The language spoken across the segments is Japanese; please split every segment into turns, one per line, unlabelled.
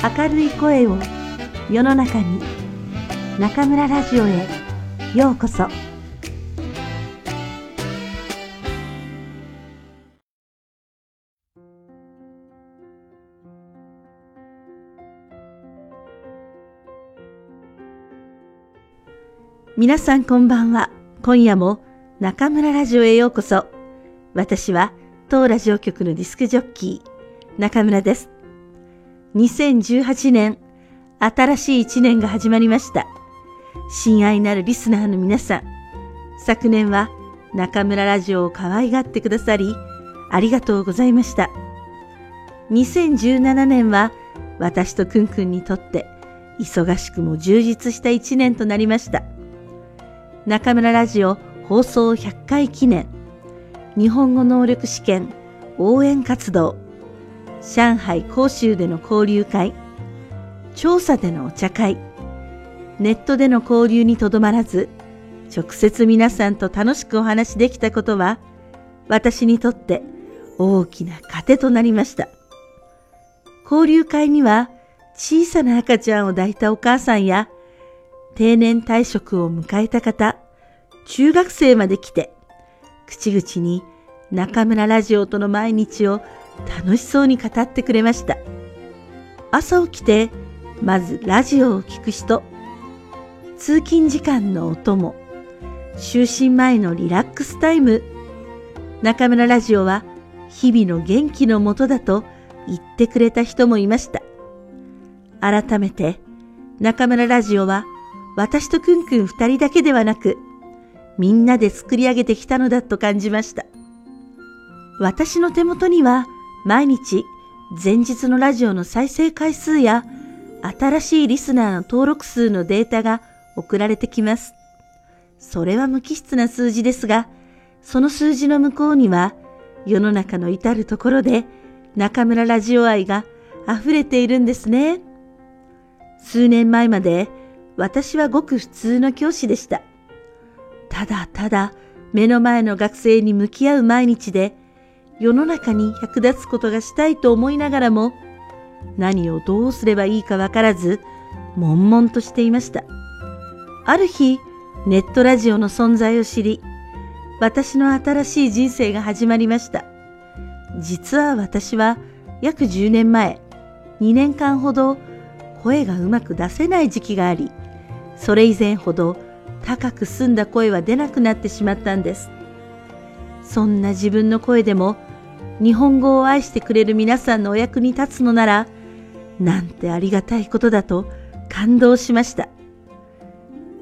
明るい声を世の中に中村ラジオへようこそ。皆さんこんばんは。今夜も中村ラジオへようこそ。私は当ラジオ局のディスクジョッキー中村です。2018年新しい一年が始まりました。親愛なるリスナーの皆さん、昨年は中村ラジオを可愛がってくださり、ありがとうございました。2017年は私とくんくんにとって忙しくも充実した一年となりました。中村ラジオ放送100回記念、日本語能力試験応援活動、上海広州での交流会、調査でのお茶会、ネットでの交流にとどまらず、直接皆さんと楽しくお話しできたことは、私にとって大きな糧となりました。交流会には、小さな赤ちゃんを抱いたお母さんや、定年退職を迎えた方、中学生まで来て、口々に中村ラジオとの毎日を楽しそうに語ってくれました。朝起きて、まずラジオを聴く人、通勤時間のお供、就寝前のリラックスタイム、中村ラジオは日々の元気のもとだと言ってくれた人もいました。改めて、中村ラジオは私とくんくん二人だけではなく、みんなで作り上げてきたのだと感じました。私の手元には毎日前日のラジオの再生回数や新しいリスナーの登録数のデータが送られてきます。それは無機質な数字ですが、その数字の向こうには世の中の至るところで中村ラジオ愛が溢れているんですね。数年前まで私はごく普通の教師でした。ただただ目の前の学生に向き合う毎日で世の中に役立つことがしたいと思いながらも、何をどうすればいいかわからず、悶々としていました。ある日、ネットラジオの存在を知り、私の新しい人生が始まりました。実は私は約10年前、2年間ほど声がうまく出せない時期があり、それ以前ほど高く澄んだ声は出なくなってしまったんです。そんな自分の声でも日本語を愛してくれる皆さんのお役に立つのなら、なんてありがたいことだと感動しました。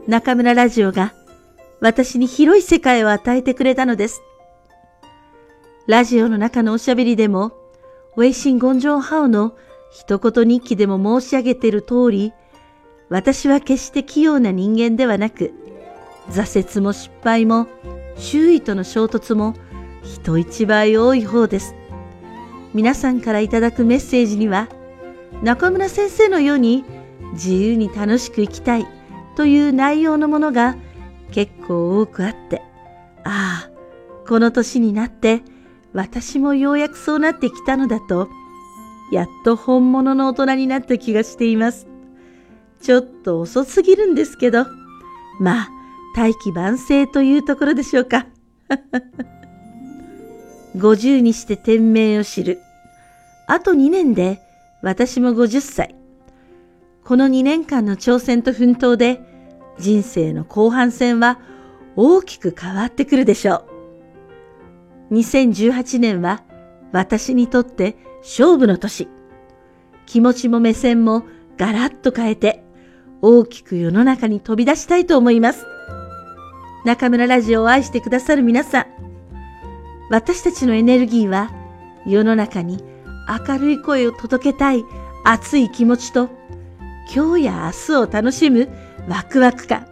中村ラジオが私に広い世界を与えてくれたのです。ラジオの中のおしゃべりでも、ウェイシン・ゴンジョン・ハオの一言日記でも申し上げている通り、私は決して器用な人間ではなく、挫折も失敗も、周囲との衝突も、人一倍多い方です。皆さんからいただくメッセージには、中村先生のように自由に楽しく生きたいという内容のものが結構多くあって、ああ、この年になって私もようやくそうなってきたのだと、やっと本物の大人になった気がしています。ちょっと遅すぎるんですけど、まあ、大器晩成というところでしょうか。50にして天命を知る。あと2年で私も50歳。この2年間の挑戦と奮闘で人生の後半戦は大きく変わってくるでしょう。2018年は私にとって勝負の年。気持ちも目線もガラッと変えて大きく世の中に飛び出したいと思います。中村ラジオを愛してくださる皆さん、私たちのエネルギーは世の中に明るい声を届けたい熱い気持ちと今日や明日を楽しむワクワク感、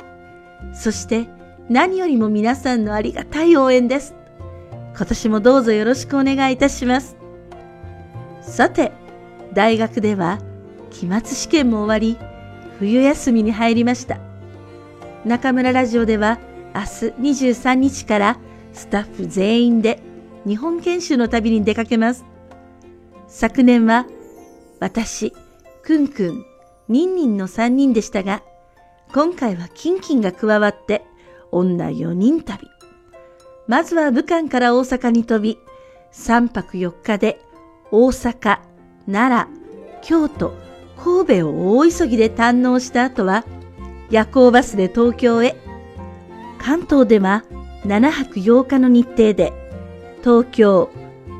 そして何よりも皆さんのありがたい応援です。今年もどうぞよろしくお願いいたします。さて、大学では期末試験も終わり、冬休みに入りました。中村ラジオでは明日23日からスタッフ全員で日本研修の旅に出かけます。昨年は私、くんくん、ニンニンの3人でしたが、今回はキンキンが加わって女4人旅。まずは武漢から大阪に飛び、3泊4日で大阪、奈良、京都、神戸を大急ぎで堪能した後は夜行バスで東京へ。関東では7泊8日の日程で東京、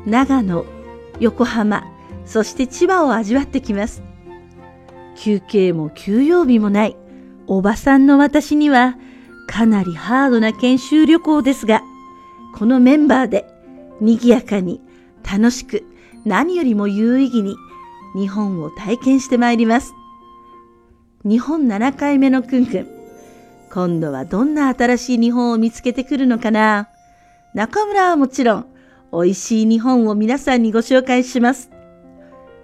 長野、横浜、そして千葉を味わってきます。休憩も休養日もないおばさんの私にはかなりハードな研修旅行ですが、このメンバーで賑やかに楽しく何よりも有意義に日本を体験してまいります。日本7回目のくんくん。今度はどんな新しい日本を見つけてくるのかな？中村はもちろん、美味しい日本を皆さんにご紹介します。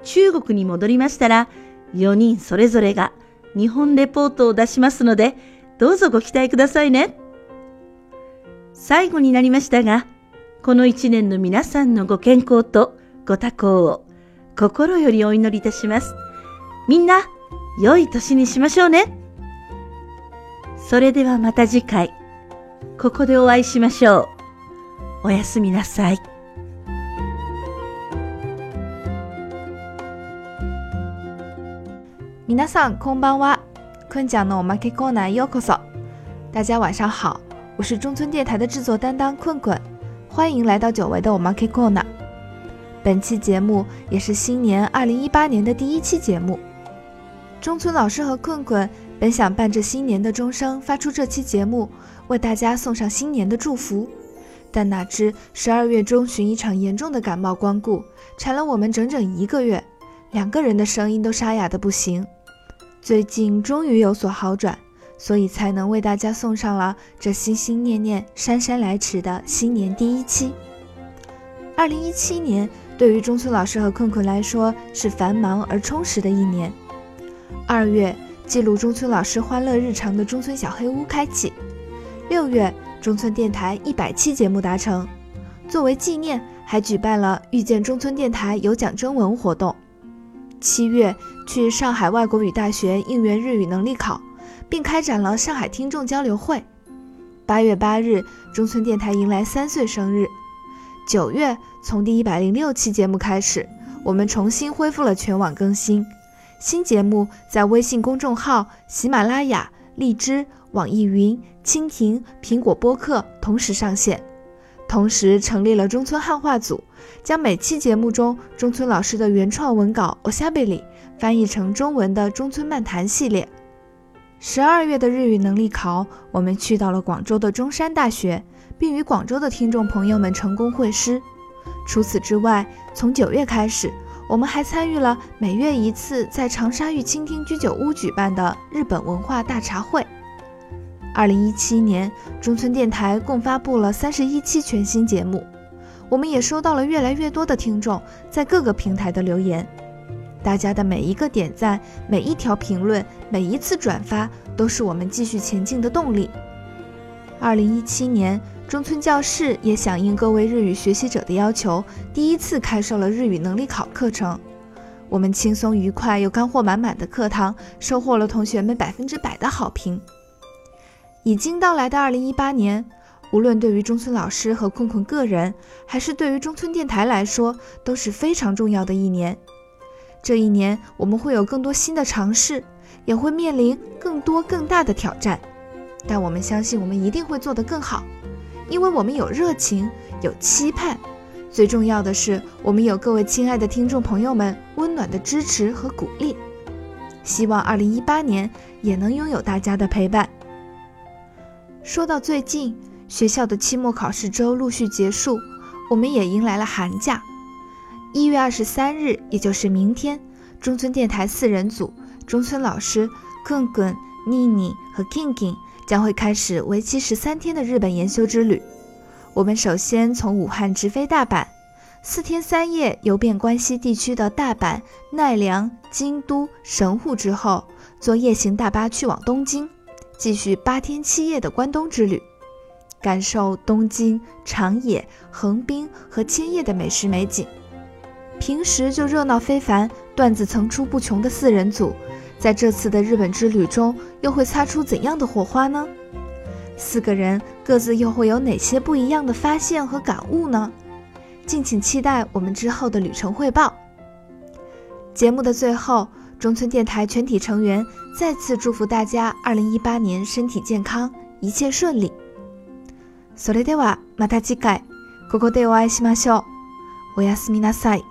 中国に戻りましたら、4人それぞれが日本レポートを出しますので、どうぞご期待くださいね。最後になりましたが、この一年の皆さんのご健康とご多幸を心よりお祈りいたします。みんな、良い年にしましょうね。それではまた次回、ここでお会いしましょう。おやすみなさい。
皆さんこんばんは。坤讲のおまけコーナーようこそ。大家晚上好，我是中村电台的制作担当困困，欢迎来到久违的我们 K Corner。本期节目也是新年二零一八年的第一期节目。中村老师和困困 本想伴着新年的钟声发出这期节目，为大家送上新年的祝福，但哪知十二月中旬一场严重的感冒光顾，缠了我们整整一个月，两个人的声音都沙哑的不行。最近终于有所好转。所以才能为大家送上了这心心念念、姗姗来迟的新年第一期。二零一七年对于中村老师和困困来说是繁忙而充实的一年。二月，记录中村老师欢乐日常的中村小黑屋开启；六月，中村电台一百期节目达成。作为纪念，还举办了遇见中村电台有奖征文活动。七月，去上海外国语大学应援日语能力考。并开展了上海听众交流会。八月八日，中村电台迎来三岁生日。九月，从第一百零六期节目开始，我们重新恢复了全网更新。新节目在微信公众号、喜马拉雅、荔枝、网易云、蜻蜓、苹果播客同时上线。同时成立了中村汉化组，将每期节目中中村老师的原创文稿《o s h a b e l i 翻译成中文的中村漫谈系列。十二月的日语能力考，我们去到了广州的中山大学，并与广州的听众朋友们成功会师。除此之外，从九月开始，我们还参与了每月一次在长沙玉倾听居酒屋举办的日本文化大茶会。二零一七年，中村电台共发布了三十一期全新节目，我们也收到了越来越多的听众在各个平台的留言。大家的每一个点赞、每一条评论、每一次转发，都是我们继续前进的动力。二零一七年，中村教室也响应各位日语学习者的要求，第一次开设了日语能力考课程。我们轻松愉快又干货满满的课堂，收获了同学们百分之百的好评。已经到来的二零一八年，无论对于中村老师和困困个人，还是对于中村电台来说，都是非常重要的一年。这一年，我们会有更多新的尝试，也会面临更多更大的挑战，但我们相信我们一定会做得更好，因为我们有热情，有期盼，最重要的是，我们有各位亲爱的听众朋友们温暖的支持和鼓励。希望2018年也能拥有大家的陪伴。说到最近，学校的期末考试周陆续结束，我们也迎来了寒假。一月二十三日，也就是明天，中村电台四人组中村老师、困困、妮妮和 King King 将会开始为期十三天的日本研修之旅。我们首先从武汉直飞大阪，四天三夜游遍关西地区的大阪、奈良、京都、神户之后，坐夜行大巴去往东京，继续八天七夜的关东之旅，感受东京长野、横滨和千叶的美食美景。平时就热闹非凡，段子层出不穷的四人组，在这次的日本之旅中又会擦出怎样的火花呢？四个人各自又会有哪些不一样的发现和感悟呢？敬请期待我们之后的旅程汇报。节目的最后，中村电台全体成员再次祝福大家2018年身体健康，一切顺利。それではまた次回ここでお会いしましょう。おやすみなさい。